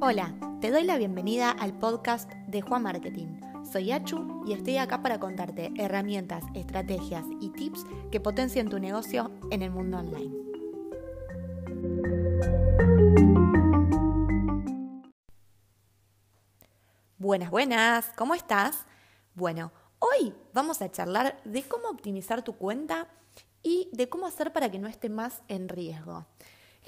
Hola, te doy la bienvenida al podcast de Juan Marketing. Soy Achu y estoy acá para contarte herramientas, estrategias y tips que potencien tu negocio en el mundo online. Buenas, buenas, ¿cómo estás? Bueno, hoy vamos a charlar de cómo optimizar tu cuenta y de cómo hacer para que no esté más en riesgo.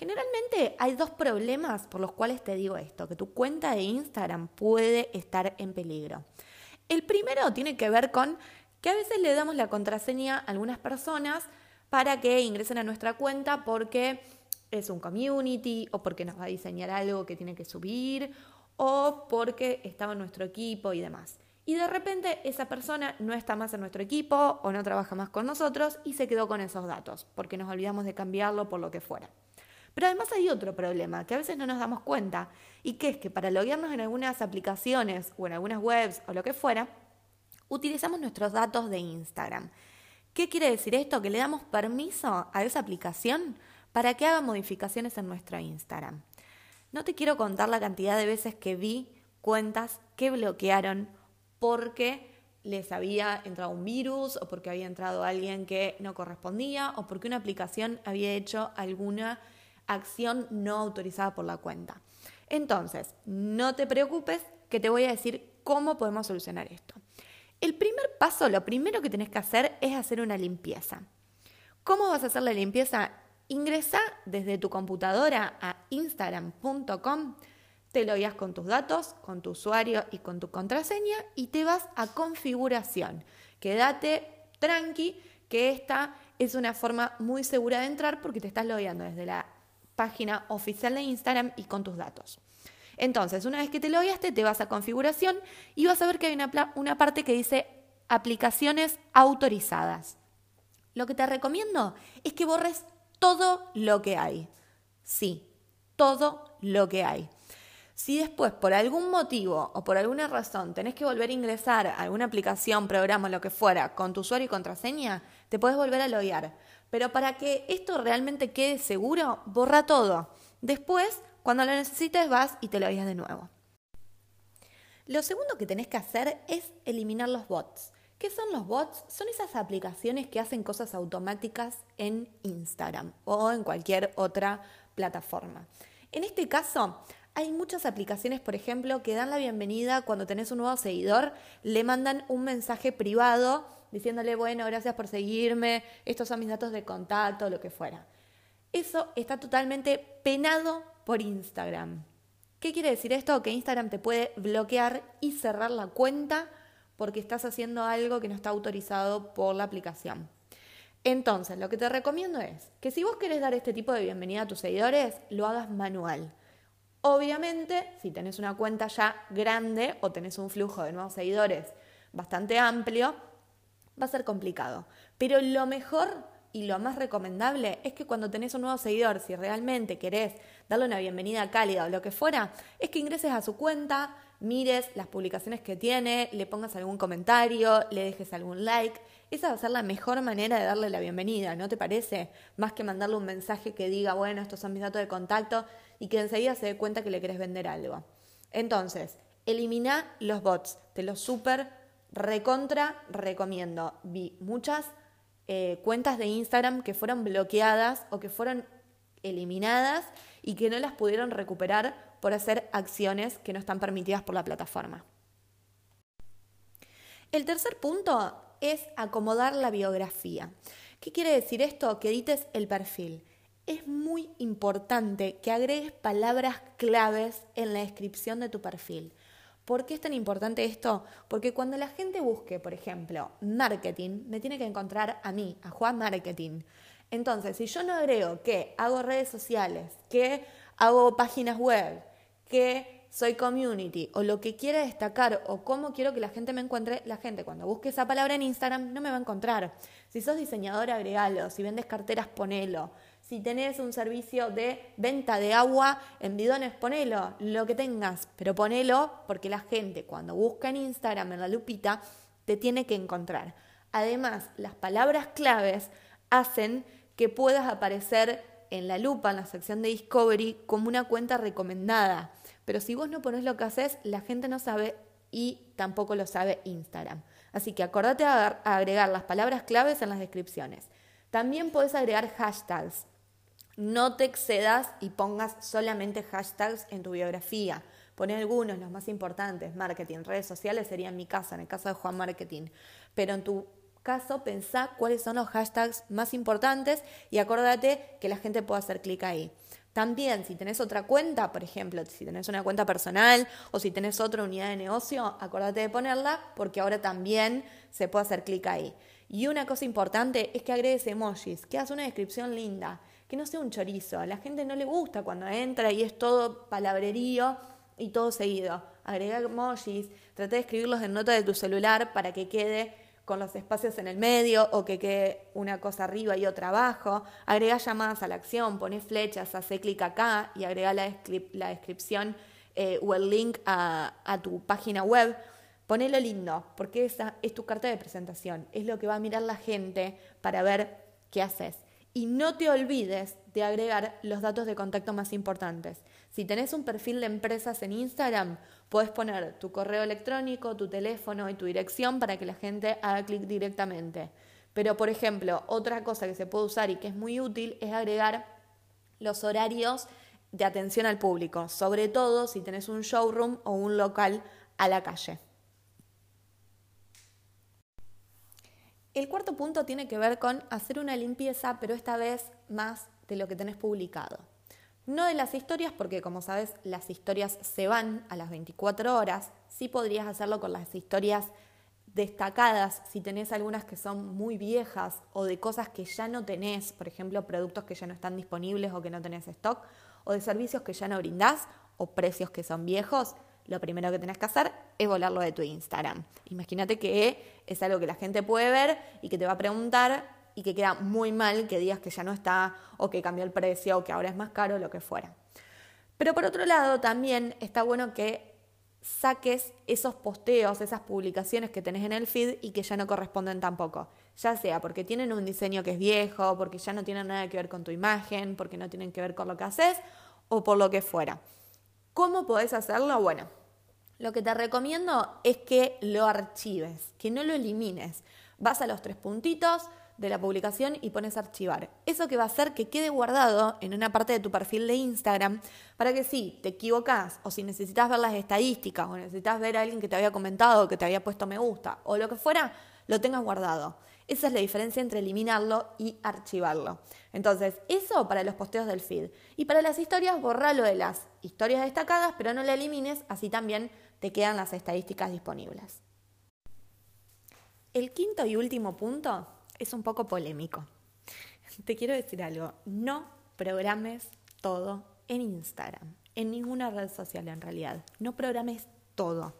Generalmente hay dos problemas por los cuales te digo esto, que tu cuenta de Instagram puede estar en peligro. El primero tiene que ver con que a veces le damos la contraseña a algunas personas para que ingresen a nuestra cuenta porque es un community o porque nos va a diseñar algo que tiene que subir o porque estaba en nuestro equipo y demás. Y de repente esa persona no está más en nuestro equipo o no trabaja más con nosotros y se quedó con esos datos porque nos olvidamos de cambiarlo por lo que fuera. Pero además hay otro problema que a veces no nos damos cuenta y que es que para loguearnos en algunas aplicaciones o en algunas webs o lo que fuera, utilizamos nuestros datos de Instagram. ¿Qué quiere decir esto? Que le damos permiso a esa aplicación para que haga modificaciones en nuestro Instagram. No te quiero contar la cantidad de veces que vi cuentas que bloquearon porque les había entrado un virus o porque había entrado alguien que no correspondía o porque una aplicación había hecho alguna acción no autorizada por la cuenta. Entonces, no te preocupes que te voy a decir cómo podemos solucionar esto. El primer paso, lo primero que tenés que hacer es hacer una limpieza. ¿Cómo vas a hacer la limpieza? Ingresa desde tu computadora a instagram.com, te lo guías con tus datos, con tu usuario y con tu contraseña y te vas a configuración. Quédate tranqui que esta es una forma muy segura de entrar porque te estás logueando desde la página oficial de Instagram y con tus datos. Entonces, una vez que te logueaste, te vas a configuración y vas a ver que hay una, parte que dice aplicaciones autorizadas. Lo que te recomiendo es que borres todo lo que hay. Sí, todo lo que hay. Si después, por algún motivo o por alguna razón, tenés que volver a ingresar a alguna aplicación, programa, lo que fuera, con tu usuario y contraseña, te puedes volver a loguear. Pero para que esto realmente quede seguro, borra todo. Después, cuando lo necesites, vas y te lo de nuevo. Lo segundo que tenés que hacer es eliminar los bots. ¿Qué son los bots? Son esas aplicaciones que hacen cosas automáticas en Instagram o en cualquier otra plataforma. En este caso, hay muchas aplicaciones, por ejemplo, que dan la bienvenida cuando tenés un nuevo seguidor, le mandan un mensaje privado diciéndole, bueno, gracias por seguirme, estos son mis datos de contacto, lo que fuera. Eso está totalmente penado por Instagram. ¿Qué quiere decir esto? Que Instagram te puede bloquear y cerrar la cuenta porque estás haciendo algo que no está autorizado por la aplicación. Entonces, lo que te recomiendo es que si vos querés dar este tipo de bienvenida a tus seguidores, lo hagas manual. Obviamente, si tenés una cuenta ya grande o tenés un flujo de nuevos seguidores bastante amplio, va a ser complicado. Pero lo mejor y lo más recomendable es que cuando tenés un nuevo seguidor, si realmente querés darle una bienvenida cálida o lo que fuera, es que ingreses a su cuenta, mires las publicaciones que tiene, le pongas algún comentario, le dejes algún like. Esa va a ser la mejor manera de darle la bienvenida, ¿no te parece? Más que mandarle un mensaje que diga, bueno, estos son mis datos de contacto y que enseguida se dé cuenta que le querés vender algo. Entonces, elimina los bots, te los súper recontra recomiendo. Vi muchas eh, cuentas de Instagram que fueron bloqueadas o que fueron eliminadas y que no las pudieron recuperar por hacer acciones que no están permitidas por la plataforma. El tercer punto es acomodar la biografía. ¿Qué quiere decir esto? Que edites el perfil. Es muy importante que agregues palabras claves en la descripción de tu perfil. ¿Por qué es tan importante esto? Porque cuando la gente busque, por ejemplo, marketing, me tiene que encontrar a mí, a Juan Marketing. Entonces, si yo no agrego que hago redes sociales, que hago páginas web, que soy community o lo que quiera destacar o cómo quiero que la gente me encuentre, la gente cuando busque esa palabra en Instagram no me va a encontrar. Si sos diseñador, agregalo. Si vendes carteras, ponelo. Si tenés un servicio de venta de agua en bidones, ponelo, lo que tengas, pero ponelo porque la gente cuando busca en Instagram en la lupita te tiene que encontrar. Además, las palabras claves hacen que puedas aparecer en la lupa, en la sección de Discovery, como una cuenta recomendada. Pero si vos no pones lo que haces, la gente no sabe y tampoco lo sabe Instagram. Así que acordate a agregar las palabras claves en las descripciones. También puedes agregar hashtags. No te excedas y pongas solamente hashtags en tu biografía. Pone algunos, los más importantes, marketing, redes sociales sería en mi caso, en el caso de Juan Marketing. Pero en tu caso, pensá cuáles son los hashtags más importantes y acordate que la gente pueda hacer clic ahí. También, si tenés otra cuenta, por ejemplo, si tenés una cuenta personal o si tenés otra unidad de negocio, acordate de ponerla porque ahora también se puede hacer clic ahí. Y una cosa importante es que agregues emojis, que hagas una descripción linda, que no sea un chorizo. A la gente no le gusta cuando entra y es todo palabrerío y todo seguido. Agrega emojis, trata de escribirlos en nota de tu celular para que quede con los espacios en el medio o que quede una cosa arriba y otra abajo. Agrega llamadas a la acción, pones flechas, hace clic acá y agrega la, descripción eh, o el link a, a tu página web. Ponelo lindo, porque esa es tu carta de presentación, es lo que va a mirar la gente para ver qué haces. Y no te olvides de agregar los datos de contacto más importantes. Si tenés un perfil de empresas en Instagram, puedes poner tu correo electrónico, tu teléfono y tu dirección para que la gente haga clic directamente. Pero, por ejemplo, otra cosa que se puede usar y que es muy útil es agregar los horarios de atención al público, sobre todo si tenés un showroom o un local a la calle. El cuarto punto tiene que ver con hacer una limpieza, pero esta vez más de lo que tenés publicado. No de las historias, porque como sabes, las historias se van a las 24 horas. Sí podrías hacerlo con las historias destacadas, si tenés algunas que son muy viejas o de cosas que ya no tenés, por ejemplo, productos que ya no están disponibles o que no tenés stock, o de servicios que ya no brindás o precios que son viejos lo primero que tenés que hacer es volarlo de tu Instagram. Imagínate que es algo que la gente puede ver y que te va a preguntar y que queda muy mal que digas que ya no está o que cambió el precio o que ahora es más caro, lo que fuera. Pero por otro lado, también está bueno que saques esos posteos, esas publicaciones que tenés en el feed y que ya no corresponden tampoco. Ya sea porque tienen un diseño que es viejo, porque ya no tienen nada que ver con tu imagen, porque no tienen que ver con lo que haces o por lo que fuera. ¿Cómo podés hacerlo? Bueno, lo que te recomiendo es que lo archives, que no lo elimines. Vas a los tres puntitos de la publicación y pones archivar. Eso que va a hacer que quede guardado en una parte de tu perfil de Instagram para que si te equivocas o si necesitas ver las estadísticas o necesitas ver a alguien que te había comentado, que te había puesto me gusta o lo que fuera, lo tengas guardado. Esa es la diferencia entre eliminarlo y archivarlo. Entonces, eso para los posteos del feed. Y para las historias, borralo de las historias destacadas, pero no la elimines, así también te quedan las estadísticas disponibles. El quinto y último punto es un poco polémico. Te quiero decir algo, no programes todo en Instagram, en ninguna red social en realidad. No programes todo.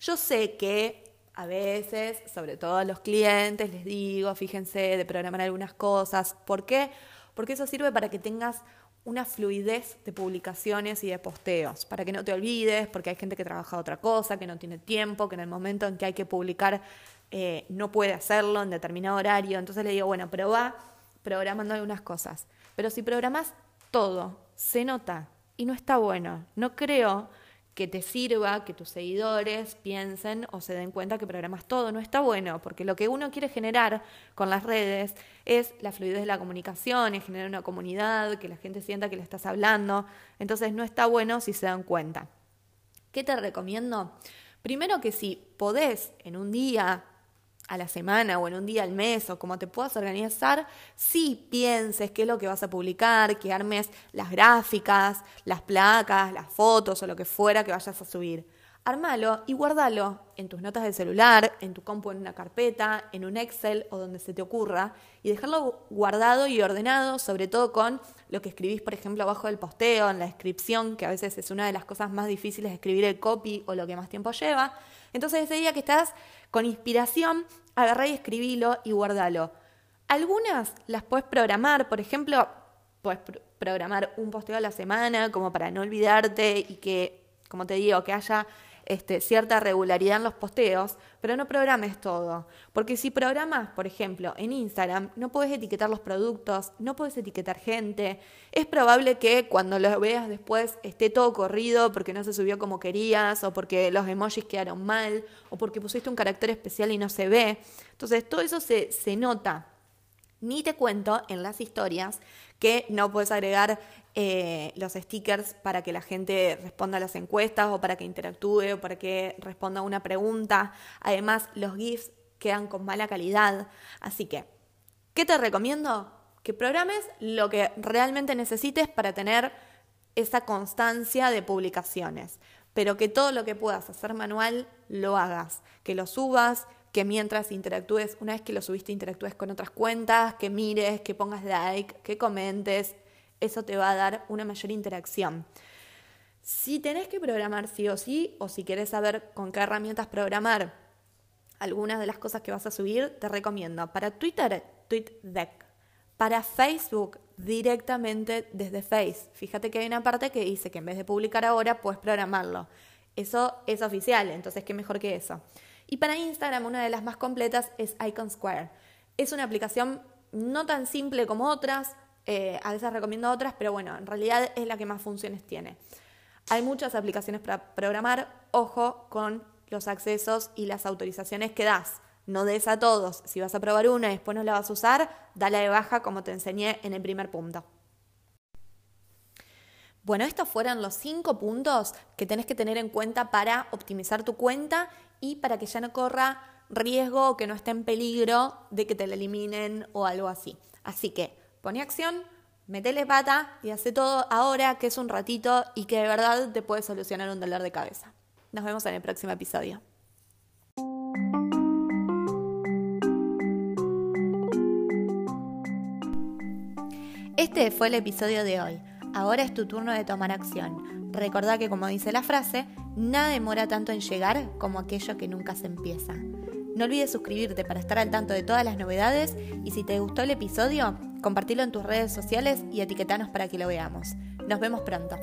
Yo sé que a veces, sobre todo a los clientes, les digo, fíjense de programar algunas cosas. ¿Por qué? Porque eso sirve para que tengas una fluidez de publicaciones y de posteos, para que no te olvides, porque hay gente que trabaja otra cosa, que no tiene tiempo, que en el momento en que hay que publicar eh, no puede hacerlo en determinado horario. Entonces le digo, bueno, pero va programando algunas cosas. Pero si programas todo, se nota y no está bueno. No creo que te sirva, que tus seguidores piensen o se den cuenta que programas todo. No está bueno, porque lo que uno quiere generar con las redes es la fluidez de la comunicación, es generar una comunidad, que la gente sienta que le estás hablando. Entonces no está bueno si se dan cuenta. ¿Qué te recomiendo? Primero que si podés en un día a la semana o en un día al mes o como te puedas organizar, si pienses qué es lo que vas a publicar, que armes las gráficas, las placas, las fotos o lo que fuera que vayas a subir. Armalo y guardalo en tus notas del celular, en tu compu en una carpeta, en un Excel o donde se te ocurra y dejarlo guardado y ordenado, sobre todo con lo que escribís, por ejemplo, abajo del posteo, en la descripción, que a veces es una de las cosas más difíciles de escribir el copy o lo que más tiempo lleva. Entonces ese día que estás con inspiración, agarrá y escribilo y guardalo. Algunas las puedes programar, por ejemplo, puedes programar un posteo a la semana como para no olvidarte y que, como te digo, que haya este, cierta regularidad en los posteos, pero no programes todo. Porque si programas, por ejemplo, en Instagram, no puedes etiquetar los productos, no puedes etiquetar gente. Es probable que cuando lo veas después esté todo corrido porque no se subió como querías, o porque los emojis quedaron mal, o porque pusiste un carácter especial y no se ve. Entonces, todo eso se, se nota. Ni te cuento en las historias que no puedes agregar eh, los stickers para que la gente responda a las encuestas o para que interactúe o para que responda a una pregunta. Además, los GIFs quedan con mala calidad. Así que, ¿qué te recomiendo? Que programes lo que realmente necesites para tener esa constancia de publicaciones, pero que todo lo que puedas hacer manual lo hagas, que lo subas, que mientras interactúes, una vez que lo subiste, interactúes con otras cuentas, que mires, que pongas like, que comentes, eso te va a dar una mayor interacción. Si tenés que programar sí o sí, o si querés saber con qué herramientas programar algunas de las cosas que vas a subir, te recomiendo para Twitter, TweetDeck. Para Facebook, directamente desde Face. Fíjate que hay una parte que dice que en vez de publicar ahora, puedes programarlo. Eso es oficial, entonces qué mejor que eso. Y para Instagram, una de las más completas es Icon Square. Es una aplicación no tan simple como otras, eh, a veces recomiendo otras, pero bueno, en realidad es la que más funciones tiene. Hay muchas aplicaciones para programar, ojo con los accesos y las autorizaciones que das. No des a todos. Si vas a probar una y después no la vas a usar, dale de baja como te enseñé en el primer punto. Bueno, estos fueron los cinco puntos que tenés que tener en cuenta para optimizar tu cuenta y para que ya no corra riesgo o que no esté en peligro de que te la eliminen o algo así. Así que Pone acción, metele pata y hace todo ahora que es un ratito y que de verdad te puede solucionar un dolor de cabeza. Nos vemos en el próximo episodio. Este fue el episodio de hoy. Ahora es tu turno de tomar acción. Recordá que como dice la frase, nada demora tanto en llegar como aquello que nunca se empieza. No olvides suscribirte para estar al tanto de todas las novedades y si te gustó el episodio, compartilo en tus redes sociales y etiquetanos para que lo veamos. Nos vemos pronto.